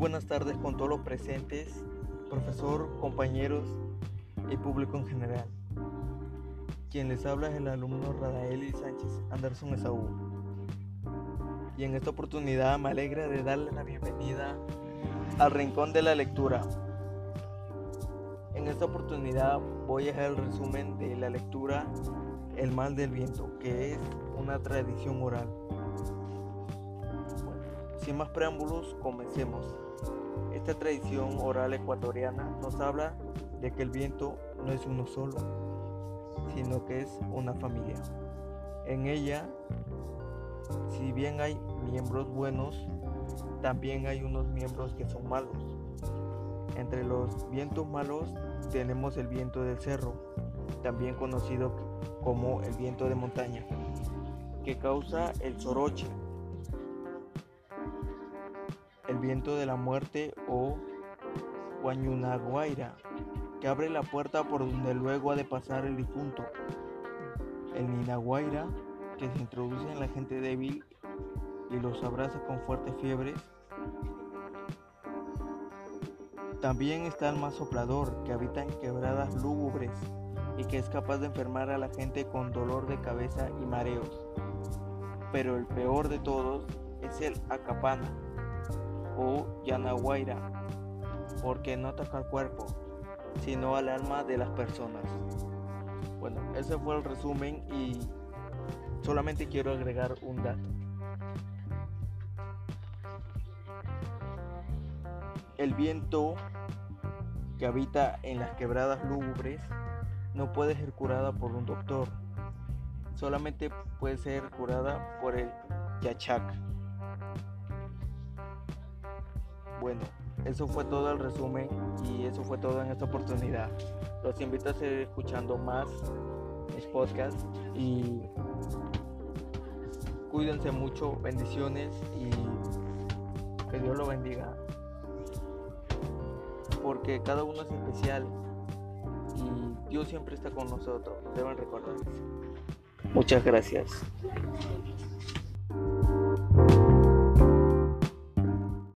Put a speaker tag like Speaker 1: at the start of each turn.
Speaker 1: buenas tardes con todos los presentes, profesor, compañeros y público en general. Quien les habla es el alumno Radaeli Sánchez Anderson Esaú. Y en esta oportunidad me alegra de darle la bienvenida al Rincón de la Lectura. En esta oportunidad voy a hacer el resumen de la lectura El mal del viento, que es una tradición oral. Sin más preámbulos, comencemos. Esta tradición oral ecuatoriana nos habla de que el viento no es uno solo, sino que es una familia. En ella, si bien hay miembros buenos, también hay unos miembros que son malos. Entre los vientos malos tenemos el viento del cerro, también conocido como el viento de montaña, que causa el soroche, viento de la muerte o Guayunaguaira, que abre la puerta por donde luego ha de pasar el difunto. El Ninaguaira, que se introduce en la gente débil y los abraza con fuertes fiebres. También está el más soplador, que habita en quebradas lúgubres y que es capaz de enfermar a la gente con dolor de cabeza y mareos. Pero el peor de todos es el acapana, o Yanahuayra, porque no ataca al cuerpo, sino al alma de las personas. Bueno, ese fue el resumen y solamente quiero agregar un dato. El viento que habita en las quebradas lúgubres no puede ser curada por un doctor, solamente puede ser curada por el yachak. Bueno, eso fue todo el resumen y eso fue todo en esta oportunidad. Los invito a seguir escuchando más mis podcasts y cuídense mucho, bendiciones y que Dios lo bendiga. Porque cada uno es especial y Dios siempre está con nosotros, deben recordar Muchas gracias.